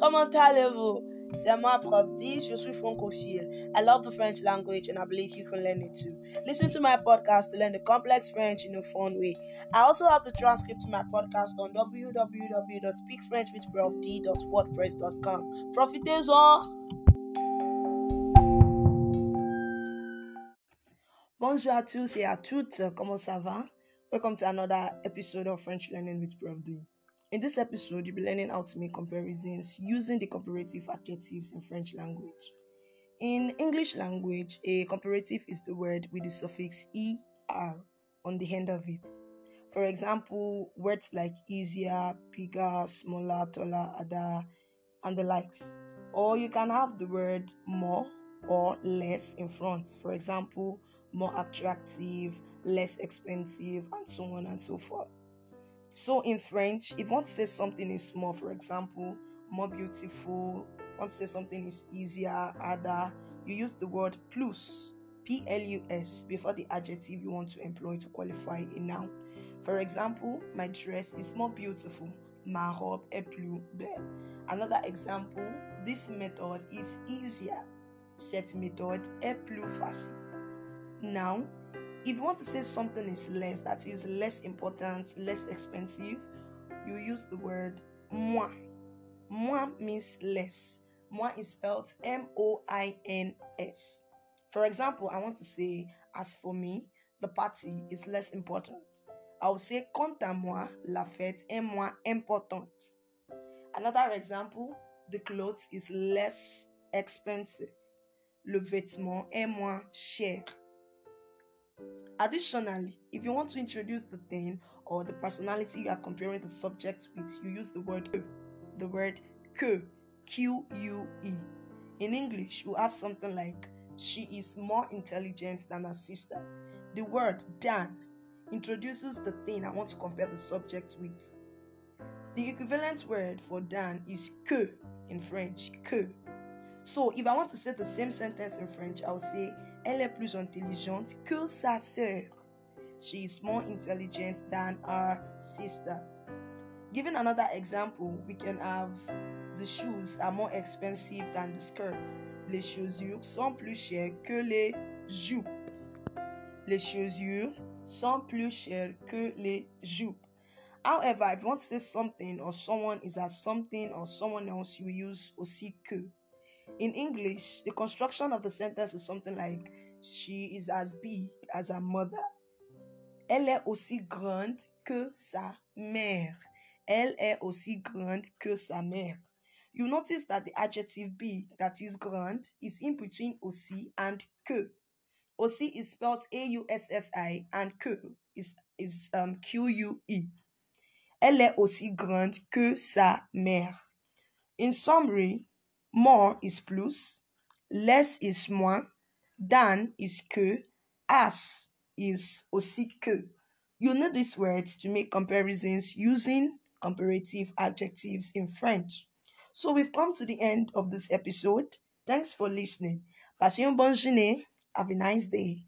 comment allez-vous? C'est moi, Prof D. Je suis francophile. I love the French language and I believe you can learn it too. Listen to my podcast to learn the complex French in a fun way. I also have the transcript to my podcast on www.speakfrenchwithprofd.wordpress.com. Profitez-en! Bonjour à tous et à toutes. Comment ça va? Welcome to another episode of French Learning with Prof D. In this episode, you'll be learning how to make comparisons using the comparative adjectives in French language. In English language, a comparative is the word with the suffix er on the end of it. For example, words like easier, bigger, smaller, taller, other, and the likes. Or you can have the word more or less in front. For example, more attractive, less expensive, and so on and so forth. So in French, if want to say something is more, for example, more beautiful, want to say something is easier, harder, you use the word plus, P L U S, before the adjective you want to employ to qualify a noun. For example, my dress is more beautiful. Ma robe est plus belle. Another example, this method is easier. Cette méthode est plus facile. Now, if you want to say something is less, that is less important, less expensive, you use the word moins. Moins means less. Moins is spelled M O I N S. For example, I want to say, as for me, the party is less important. I'll say, quant à moi, la fête est moins importante. Another example, the clothes is less expensive. Le vêtement est moins cher. Additionally, if you want to introduce the thing or the personality you are comparing the subject with, you use the word the word que, Q U E. In English, you have something like she is more intelligent than her sister. The word Dan introduces the thing I want to compare the subject with. The equivalent word for Dan is que in French, que. So if I want to say the same sentence in French, I'll say Elle est plus intelligente que sa sœur. She is more intelligent than her sister. Giving another example, we can have the shoes are more expensive than the skirts. Les chaussures sont plus chères que les jupes. Les chaussures sont plus chères que les jupes. However, if you want to say something or someone is as something or someone else, you use aussi que. In English, the construction of the sentence is something like She is as big as her mother. Elle est aussi grande que sa mère. Elle est aussi grande que sa mère. You notice that the adjective big, that is grand, is in between aussi and que. Aussi is spelled A-U-S-S-I and que is, is um, Q-U-E. Elle est aussi grande que sa mère. In summary, more is plus, less is moins, than is que, as is aussi que. You need these words to make comparisons using comparative adjectives in French. So we've come to the end of this episode. Thanks for listening. Passez une bonne journée. Have a nice day.